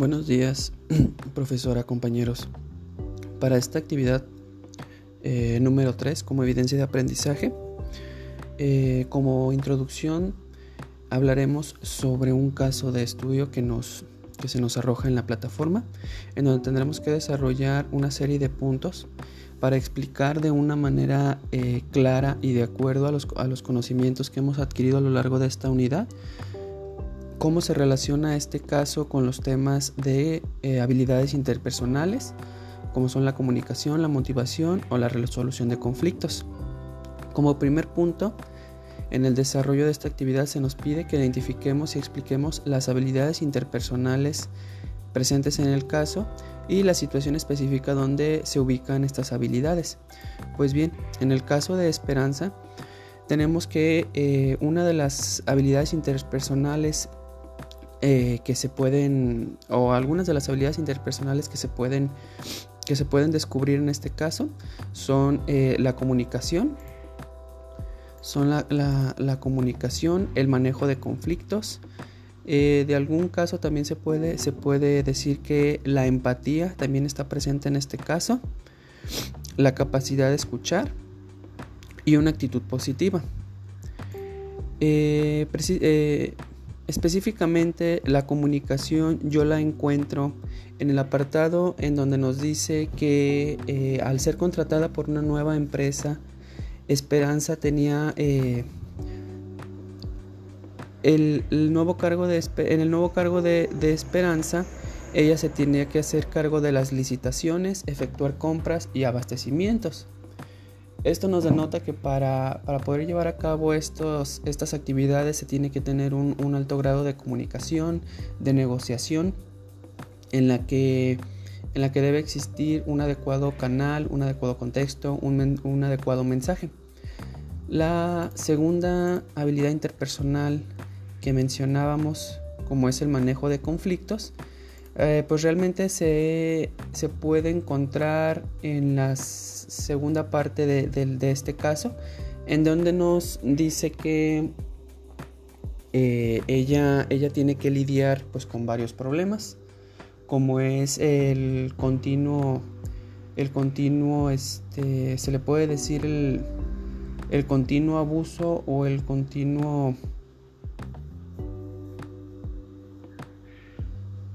Buenos días, profesora, compañeros. Para esta actividad eh, número 3, como evidencia de aprendizaje, eh, como introducción hablaremos sobre un caso de estudio que, nos, que se nos arroja en la plataforma, en donde tendremos que desarrollar una serie de puntos para explicar de una manera eh, clara y de acuerdo a los, a los conocimientos que hemos adquirido a lo largo de esta unidad cómo se relaciona este caso con los temas de eh, habilidades interpersonales, como son la comunicación, la motivación o la resolución de conflictos. Como primer punto, en el desarrollo de esta actividad se nos pide que identifiquemos y expliquemos las habilidades interpersonales presentes en el caso y la situación específica donde se ubican estas habilidades. Pues bien, en el caso de Esperanza, tenemos que eh, una de las habilidades interpersonales eh, que se pueden, o algunas de las habilidades interpersonales que se pueden, que se pueden descubrir en este caso son eh, la comunicación, son la, comunicación, el manejo de conflictos. Eh, de algún caso también se puede, se puede decir que la empatía también está presente en este caso, la capacidad de escuchar y una actitud positiva. Específicamente la comunicación yo la encuentro en el apartado en donde nos dice que eh, al ser contratada por una nueva empresa, Esperanza tenía eh, el, nuevo cargo de, en el nuevo cargo de Esperanza, ella se tenía que hacer cargo de las licitaciones, efectuar compras y abastecimientos. Esto nos denota que para, poder llevar a cabo estos, estas actividades se tiene que tener un, alto grado de comunicación, de negociación, en la que, en la que debe existir un adecuado canal, un adecuado contexto, un, un adecuado mensaje. La segunda habilidad interpersonal que mencionábamos, como es el manejo de conflictos, eh, pues realmente se, puede encontrar en la segunda parte de, este caso, en donde nos dice que eh, ella, ella tiene que lidiar pues, con varios problemas, como es el continuo, el continuo, este, se le puede decir el, el continuo abuso o el continuo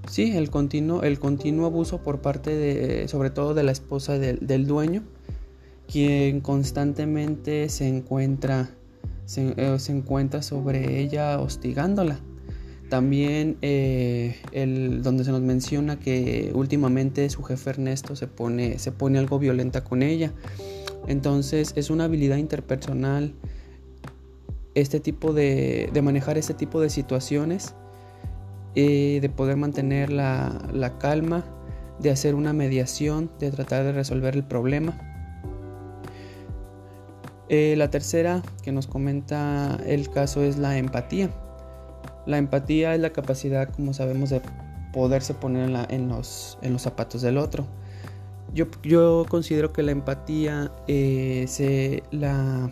Sí, el continuo, el continuo abuso por parte de, sobre todo de la esposa del, dueño, quien constantemente se encuentra, eh, se, encuentra sobre ella hostigándola. También eh, el, donde se nos menciona que últimamente su jefe Ernesto se pone, se pone algo violenta con ella. Entonces es una habilidad interpersonal este tipo de, de manejar este tipo de situaciones eh, de poder mantener la, calma, de hacer una mediación, de tratar de resolver el problema. Eh, la tercera que nos comenta el caso es la empatía. La empatía es la capacidad, como sabemos, de poderse poner en, los, zapatos del otro. Yo, considero que la empatía eh, se la,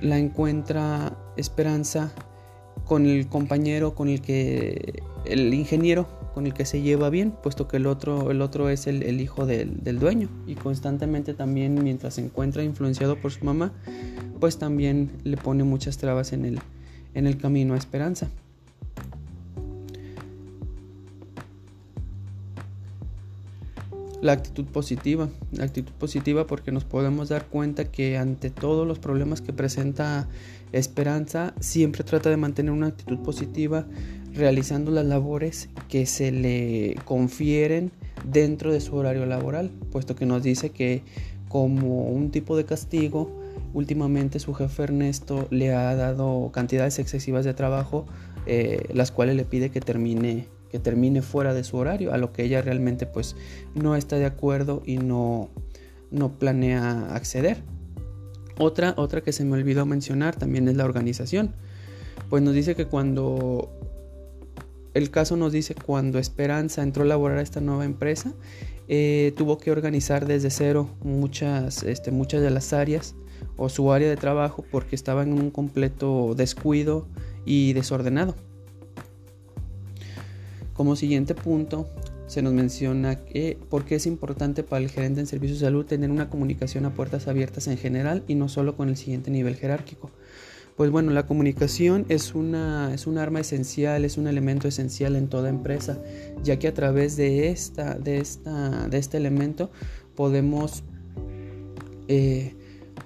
la encuentra esperanza con el compañero con el que el ingeniero con el que se lleva bien, puesto que el otro, el otro es el, hijo del, dueño y constantemente también mientras se encuentra influenciado por su mamá, pues también le pone muchas trabas en el, en el camino a esperanza. La actitud positiva, la actitud positiva porque nos podemos dar cuenta que ante todos los problemas que presenta Esperanza, siempre trata de mantener una actitud positiva realizando las labores que se le confieren dentro de su horario laboral, puesto que nos dice que como un tipo de castigo, últimamente su jefe Ernesto le ha dado cantidades excesivas de trabajo, eh, las cuales le pide que termine que termine fuera de su horario, a lo que ella realmente pues no está de acuerdo y no, no planea acceder. Otra, otra que se me olvidó mencionar también es la organización. Pues nos dice que cuando el caso nos dice cuando Esperanza entró a laborar a esta nueva empresa, eh, tuvo que organizar desde cero muchas, este, muchas de las áreas o su área de trabajo porque estaba en un completo descuido y desordenado. Como siguiente punto, se nos menciona que por qué es importante para el gerente en servicios de salud tener una comunicación a puertas abiertas en general y no solo con el siguiente nivel jerárquico. Pues bueno, la comunicación es una, es un arma esencial, es un elemento esencial en toda empresa, ya que a través de, esta, de, esta, de este elemento podemos eh,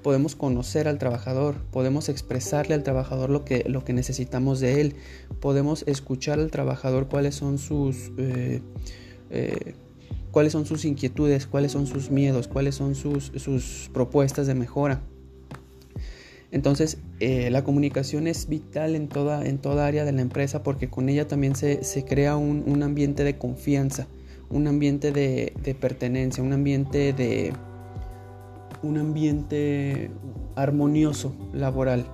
podemos conocer al trabajador, podemos expresarle al trabajador lo que, lo que necesitamos de él, podemos escuchar al trabajador cuáles son sus, eh, eh, cuáles son sus inquietudes, cuáles son sus miedos, cuáles son sus, sus propuestas de mejora. Entonces, eh, la comunicación es vital en toda, en toda área de la empresa porque con ella también se, crea un, un, ambiente de confianza, un ambiente de, de pertenencia, un ambiente de, un ambiente armonioso laboral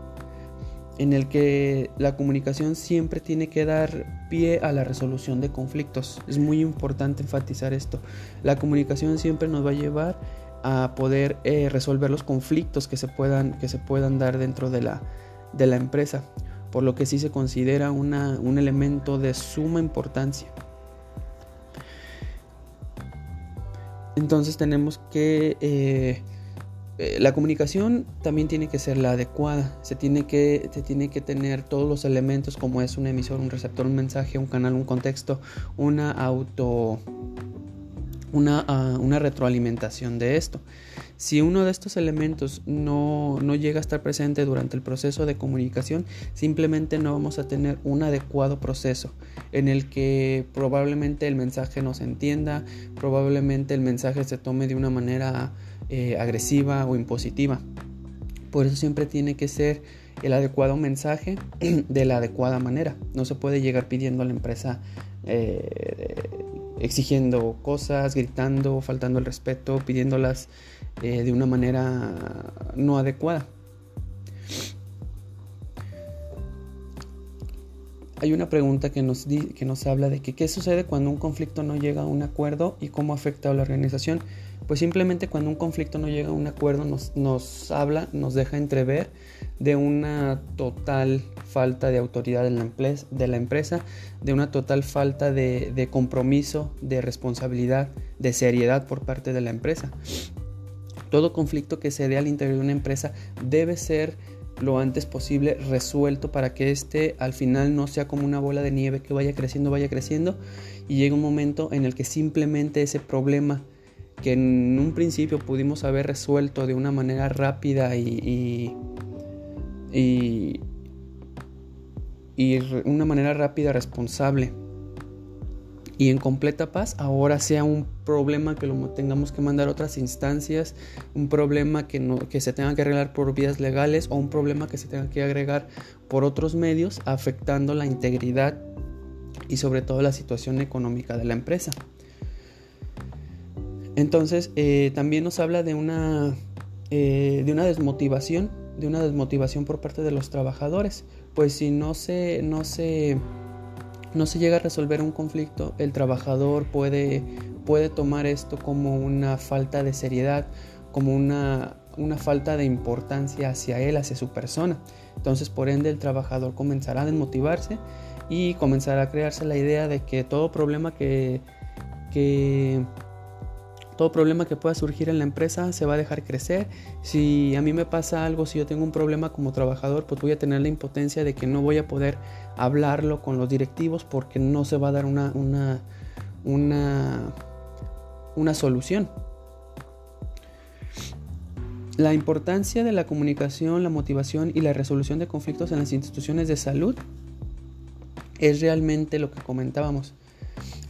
en el que la comunicación siempre tiene que dar pie a la resolución de conflictos. Es muy importante enfatizar esto. La comunicación siempre nos va a llevar a poder eh, resolver los conflictos que se, puedan, que se puedan dar dentro de la, de la empresa, por lo que sí se considera un elemento de suma importancia. Entonces tenemos que eh, eh, la comunicación también tiene que ser la adecuada. Se tiene, que, se tiene que tener todos los elementos como es un emisor, un receptor, un mensaje, un canal, un contexto, una auto... Una, ah, una retroalimentación de esto. Si uno de estos elementos no, no, llega a estar presente durante el proceso de comunicación, simplemente no vamos a tener un adecuado proceso en el que probablemente el mensaje no se entienda, probablemente el mensaje se tome de una manera eh, agresiva o impositiva. Por eso siempre tiene que ser el adecuado mensaje de la adecuada manera. No se puede llegar pidiendo a la empresa eh, exigiendo cosas, gritando, faltando el respeto, pidiéndolas eh, de una manera no adecuada. Hay una pregunta que nos, que nos habla de que qué sucede cuando un conflicto no llega a un acuerdo y cómo afecta a la organización. Pues simplemente cuando un conflicto no llega a un acuerdo nos, nos habla, nos deja entrever de una total falta de autoridad de la, empresa, de una total falta de, de compromiso, de responsabilidad, de seriedad por parte de la empresa. Todo conflicto que se dé al interior de una empresa debe ser lo antes posible resuelto para que este al final no sea como una bola de nieve que vaya creciendo, vaya creciendo y llegue un momento en el que simplemente ese problema que en un principio pudimos haber resuelto de una manera rápida y, y, y, una manera rápida, responsable y en completa paz, ahora sea un problema que lo tengamos que mandar a otras instancias, un problema que, no, que se tenga que arreglar por vías legales o un problema que se tenga que agregar por otros medios, afectando la integridad y sobre todo la situación económica de la empresa. Entonces, eh, también nos habla de una, eh, de una desmotivación, de una desmotivación por parte de los trabajadores, pues si no se, no se, no se llega a resolver un conflicto, el trabajador puede, puede tomar esto como una falta de seriedad, como una, una falta de importancia hacia él, hacia su persona. Entonces, por ende, el trabajador comenzará a desmotivarse y comenzará a crearse la idea de que todo problema que, que todo problema que pueda surgir en la empresa se va a dejar crecer. Si a mí me pasa algo, si yo tengo un problema como trabajador, pues voy a tener la impotencia de que no voy a poder hablarlo con los directivos porque no se va a dar una, una, una, una solución. La importancia de la comunicación, la motivación y la resolución de conflictos en las instituciones de salud es realmente lo que comentábamos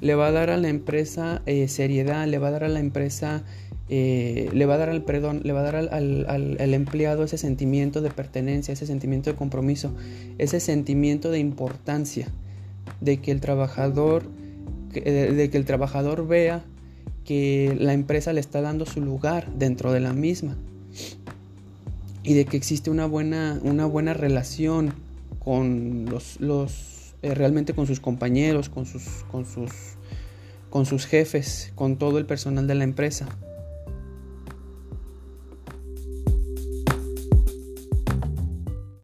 le va a dar a la empresa eh, seriedad, le va a dar a la empresa, eh, le va a dar al, perdón, le va a dar al, empleado ese sentimiento de pertenencia, ese sentimiento de compromiso, ese sentimiento de importancia, de que el trabajador, de, que el trabajador vea que la empresa le está dando su lugar dentro de la misma y de que existe una buena, una buena relación con los, los eh, realmente con sus compañeros, con sus, con, sus, con sus jefes, con todo el personal de la empresa.